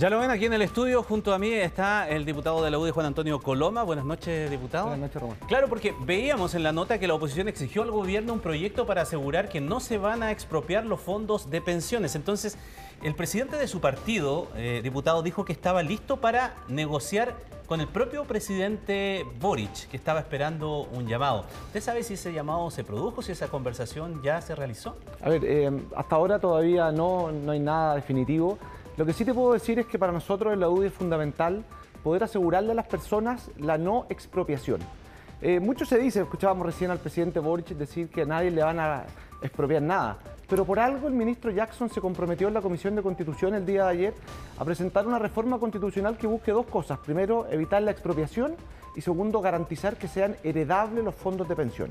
Ya lo ven aquí en el estudio, junto a mí está el diputado de la UDI, Juan Antonio Coloma. Buenas noches, diputado. Buenas noches, Román. Claro, porque veíamos en la nota que la oposición exigió al gobierno un proyecto para asegurar que no se van a expropiar los fondos de pensiones. Entonces, el presidente de su partido, eh, diputado, dijo que estaba listo para negociar con el propio presidente Boric, que estaba esperando un llamado. ¿Usted sabe si ese llamado se produjo, si esa conversación ya se realizó? A ver, eh, hasta ahora todavía no, no hay nada definitivo. Lo que sí te puedo decir es que para nosotros en la UDI es fundamental poder asegurarle a las personas la no expropiación. Eh, mucho se dice, escuchábamos recién al presidente Boric decir que nadie le van a expropiar nada, pero por algo el ministro Jackson se comprometió en la Comisión de Constitución el día de ayer a presentar una reforma constitucional que busque dos cosas. Primero, evitar la expropiación y segundo, garantizar que sean heredables los fondos de pensión.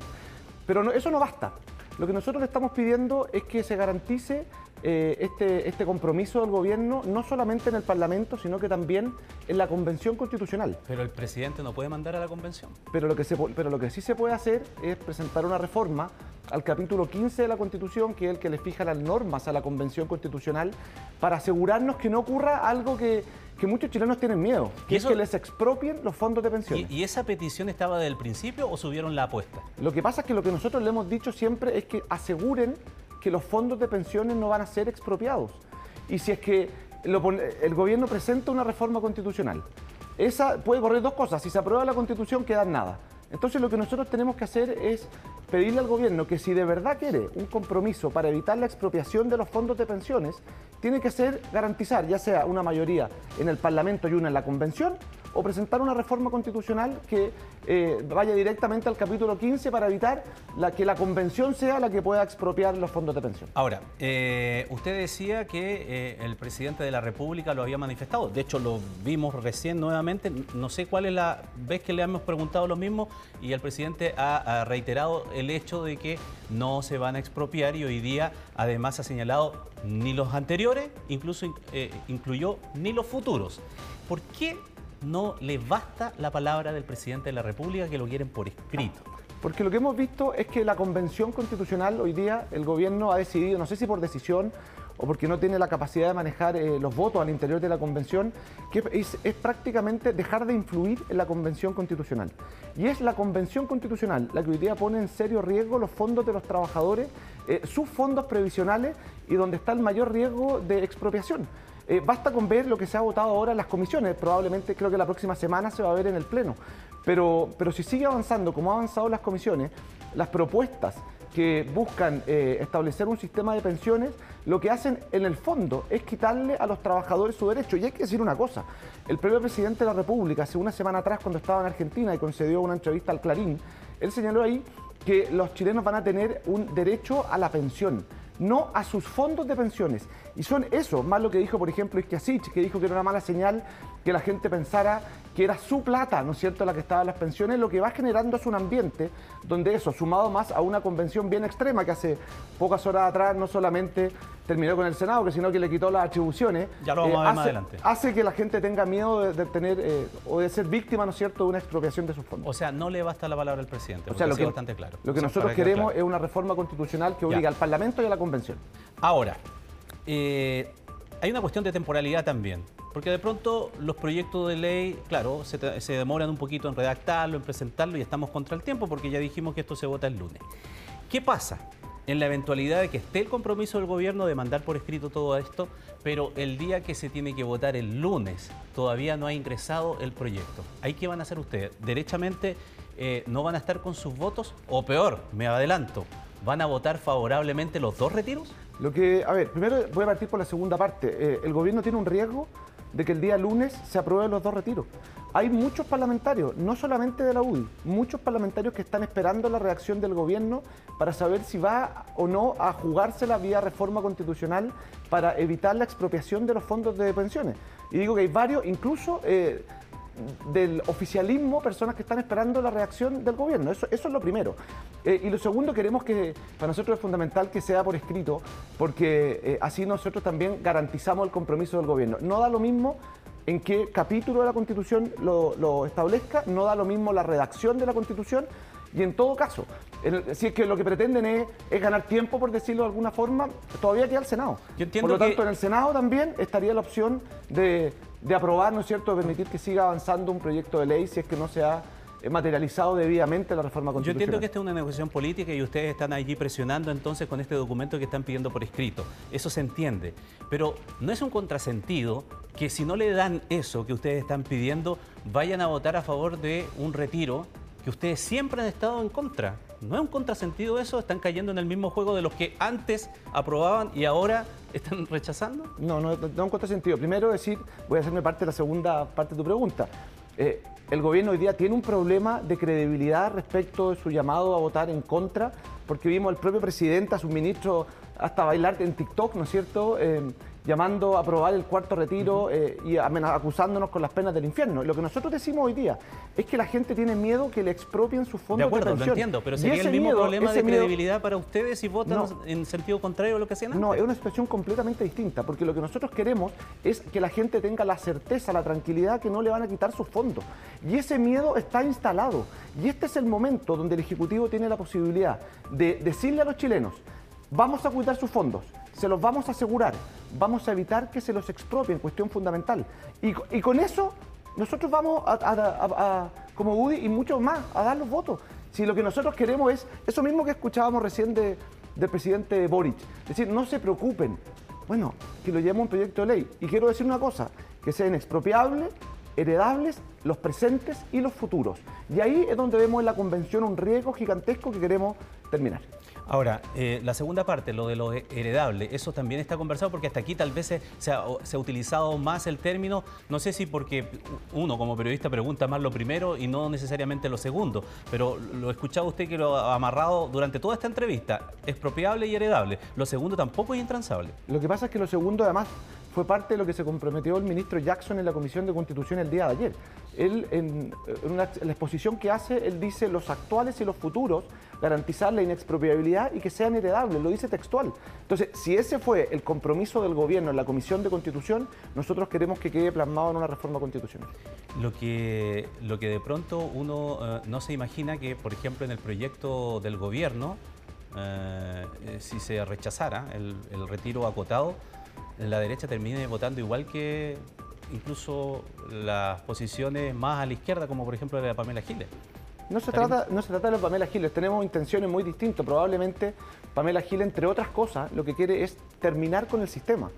Pero eso no basta. Lo que nosotros le estamos pidiendo es que se garantice eh, este, este compromiso del gobierno no solamente en el Parlamento, sino que también en la Convención Constitucional. Pero el presidente no puede mandar a la Convención. Pero lo que, se, pero lo que sí se puede hacer es presentar una reforma al capítulo 15 de la Constitución, que es el que le fija las normas a la Convención Constitucional, para asegurarnos que no ocurra algo que, que muchos chilenos tienen miedo, que es que les expropien los fondos de pensiones. ¿Y, esa petición estaba desde el principio o subieron la apuesta? Lo que pasa es que lo que nosotros le hemos dicho siempre es que aseguren que los fondos de pensiones no van a ser expropiados. Y si es que el gobierno presenta una reforma constitucional, esa puede correr dos cosas. Si se aprueba la constitución, queda nada. Entonces lo que nosotros tenemos que hacer es pedirle al gobierno que si de verdad quiere un compromiso para evitar la expropiación de los fondos de pensiones, tiene que ser garantizar ya sea una mayoría en el Parlamento y una en la Convención, o presentar una reforma constitucional que eh, vaya directamente al capítulo 15 para evitar que la convención sea la que pueda expropiar los fondos de pensión. Ahora, eh, usted decía que eh, el presidente de la República lo había manifestado. De hecho, lo vimos recién nuevamente. No sé cuál es la vez que le hemos preguntado lo mismo y el presidente ha, reiterado el hecho de que no se van a expropiar y hoy día además ha señalado ni los anteriores, incluso incluyó ni los futuros. ¿Por qué no le basta la palabra del presidente de la República que lo quieren por escrito. Porque lo que hemos visto es que la convención constitucional hoy día el gobierno ha decidido, no sé si por decisión o porque no tiene la capacidad de manejar eh, los votos al interior de la convención, que es, prácticamente dejar de influir en la convención constitucional. Y es la convención constitucional la que hoy día pone en serio riesgo los fondos de los trabajadores, eh, sus fondos previsionales y donde está el mayor riesgo de expropiación. Eh, basta con ver lo que se ha votado ahora en las comisiones, probablemente creo que la próxima semana se va a ver en el Pleno. Pero, pero si sigue avanzando como han avanzado las comisiones, las propuestas que buscan eh, establecer un sistema de pensiones, lo que hacen en el fondo es quitarle a los trabajadores su derecho. Y hay que decir una cosa, el propio presidente de la República, hace una semana atrás cuando estaba en Argentina y concedió una entrevista al Clarín, él señaló ahí que los chilenos van a tener un derecho a la pensión no a sus fondos de pensiones. Y son eso, más lo que dijo, por ejemplo, Isquiasich, que dijo que era una mala señal que la gente pensara que era su plata, ¿no es cierto?, la que estaba en las pensiones, lo que va generando es un ambiente donde eso, sumado más a una convención bien extrema que hace pocas horas atrás no solamente terminó con el Senado, que sino que le quitó las atribuciones, ya lo vamos a ver hace, más adelante. hace que la gente tenga miedo de, tener eh, o de ser víctima, ¿no es cierto?, de una expropiación de sus fondos. O sea, no le basta la palabra al presidente, o sea, lo que, bastante claro. Lo que nosotros queremos es una reforma constitucional que obliga al Parlamento y a la Convención. Ahora, eh, hay una cuestión de temporalidad también. Porque de pronto los proyectos de ley, claro, se, demoran un poquito en redactarlo, en presentarlo y estamos contra el tiempo porque ya dijimos que esto se vota el lunes. ¿Qué pasa? En la eventualidad de que esté el compromiso del gobierno de mandar por escrito todo esto, pero el día que se tiene que votar el lunes todavía no ha ingresado el proyecto. ¿Ahí qué van a hacer ustedes? ¿Derechamente eh, no van a estar con sus votos? O peor, me adelanto, ¿van a votar favorablemente los dos retiros? Lo que, a ver, primero voy a partir por la segunda parte. Eh, el gobierno tiene un riesgo de que el día lunes se aprueben los dos retiros. Hay muchos parlamentarios, no solamente de la UDI, muchos parlamentarios que están esperando la reacción del gobierno para saber si va o no a jugarse la vía reforma constitucional para evitar la expropiación de los fondos de pensiones. Y digo que hay varios, incluso eh, del oficialismo personas que están esperando la reacción del gobierno. Eso, eso es lo primero. Eh, y lo segundo, queremos que para nosotros es fundamental que sea por escrito, porque eh, así nosotros también garantizamos el compromiso del gobierno. No da lo mismo en qué capítulo de la Constitución lo, lo establezca, no da lo mismo la redacción de la Constitución Y en todo caso, si es que lo que pretenden es, ganar tiempo, por decirlo de alguna forma, todavía queda el Senado. por lo tanto, en el Senado también estaría la opción de, de aprobar, ¿no es cierto?, de permitir que siga avanzando un proyecto de ley si es que no se ha materializado debidamente la reforma constitucional. Yo entiendo que esta es una negociación política y ustedes están allí presionando entonces con este documento que están pidiendo por escrito. Eso se entiende. Pero no es un contrasentido que si no le dan eso que ustedes están pidiendo, vayan a votar a favor de un retiro que ustedes siempre han estado en contra. ¿No es un contrasentido eso? ¿Están cayendo en el mismo juego de los que antes aprobaban y ahora están rechazando? No, no, es un contrasentido. Primero decir, voy a hacerme parte de la segunda parte de tu pregunta. Eh, el gobierno hoy día tiene un problema de credibilidad respecto de su llamado a votar en contra, porque vimos al propio presidente, a su ministro, hasta bailar en TikTok, ¿no es cierto? Eh, llamando a aprobar el cuarto retiro eh, y acusándonos con las penas del infierno. Lo que nosotros decimos hoy día es que la gente tiene miedo que le expropien sus fondos de acuerdo, de lo entiendo, pero sería el mismo problema de credibilidad para ustedes si votan en sentido contrario a lo que hacían antes. No, es una situación completamente distinta, porque lo que nosotros queremos es que la gente tenga la certeza, la tranquilidad que no le van a quitar sus fondos. Y ese miedo está instalado. Y este es el momento donde el Ejecutivo tiene la posibilidad de decirle a los chilenos, vamos a cuidar sus fondos, se los vamos a asegurar, vamos a evitar que se los expropien, cuestión fundamental. Y, con eso nosotros vamos a, como UDI y muchos más, a dar los votos. Si lo que nosotros queremos es eso mismo que escuchábamos recién de, del presidente Boric, es decir, no se preocupen, bueno, que lo llevemos un proyecto de ley. Y quiero decir una cosa, que sean expropiables, heredables, los presentes y los futuros. Y ahí es donde vemos en la convención un riesgo gigantesco que queremos terminar. Ahora, eh, la segunda parte, lo de lo heredable, eso también está conversado porque hasta aquí tal vez se, ha, utilizado más el término, no sé si porque uno como periodista pregunta más lo primero y no necesariamente lo segundo, pero lo escuchaba usted que lo ha amarrado durante toda esta entrevista, expropiable y heredable. Lo segundo tampoco es intransable. Lo que pasa es que lo segundo además fue parte de lo que se comprometió el ministro Jackson en la Comisión de Constitución el día de ayer. Él, en, la exposición que hace, él dice los actuales y los futuros, garantizar la inexpropiabilidad y que sean heredables, lo dice textual. Entonces, si ese fue el compromiso del gobierno en la Comisión de Constitución, nosotros queremos que quede plasmado en una reforma constitucional. Lo que, lo que de pronto uno eh, no se imagina que, por ejemplo, en el proyecto del gobierno, eh, si se rechazara el, el retiro acotado, la derecha termine votando igual que incluso las posiciones más a la izquierda, como por ejemplo la de Pamela Giles. No se, trata, no se trata de Pamela Giles, tenemos intenciones muy distintas. Probablemente Pamela Giles, entre otras cosas, lo que quiere es terminar con el sistema.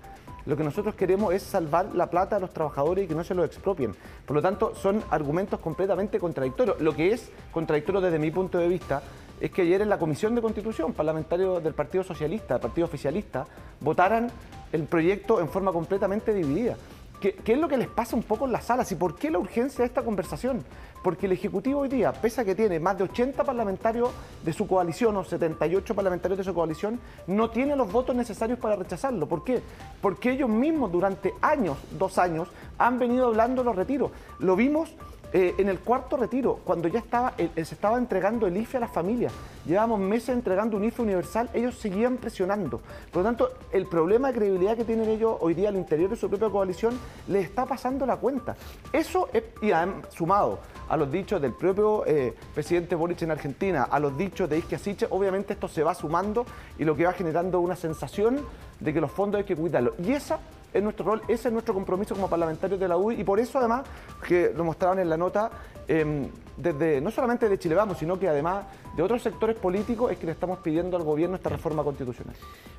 Lo que nosotros queremos es salvar la plata a los trabajadores y que no se lo expropien. Por lo tanto, son argumentos completamente contradictorios. Lo que es contradictorio desde mi punto de vista es que ayer en la Comisión de Constitución, parlamentarios del Partido Socialista, del Partido Oficialista, votaran el proyecto en forma completamente dividida. ¿Qué, es lo que les pasa un poco en las salas y por qué la urgencia de esta conversación? Porque el Ejecutivo hoy día, pese a que tiene más de 80 parlamentarios de su coalición o 78 parlamentarios de su coalición, no tiene los votos necesarios para rechazarlo. ¿Por qué? Porque ellos mismos durante años, dos años, han venido hablando de los retiros. Lo vimos eh, en el cuarto retiro, cuando ya estaba, se estaba entregando el IFE a las familias, llevábamos meses entregando un IFE universal, ellos seguían presionando. Por lo tanto, el problema de credibilidad que tienen ellos hoy día al interior de su propia coalición les está pasando la cuenta. Eso, es, y han sumado a los dichos del propio eh, presidente Boric en Argentina, a los dichos de Isquia Siche, obviamente esto se va sumando y lo que va generando una sensación de que los fondos hay que cuidarlos. Y esa es nuestro rol, ese es nuestro compromiso como parlamentarios de la UI y por eso además, que lo mostraron en la nota, em, desde, no solamente de Chile Vamos, sino que además de otros sectores políticos es que le estamos pidiendo al gobierno esta reforma constitucional.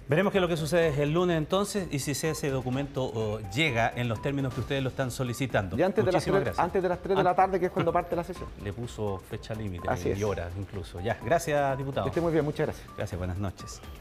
Veremos qué es lo que sucede el lunes entonces y si ese documento llega en los términos que ustedes lo están solicitando. Y antes, de las, 3, antes de las 3 de la tarde, que es cuando parte la sesión. Le puso fecha límite y horas incluso. Ya, gracias, diputado. Que esté muy bien, muchas gracias. Gracias, buenas noches.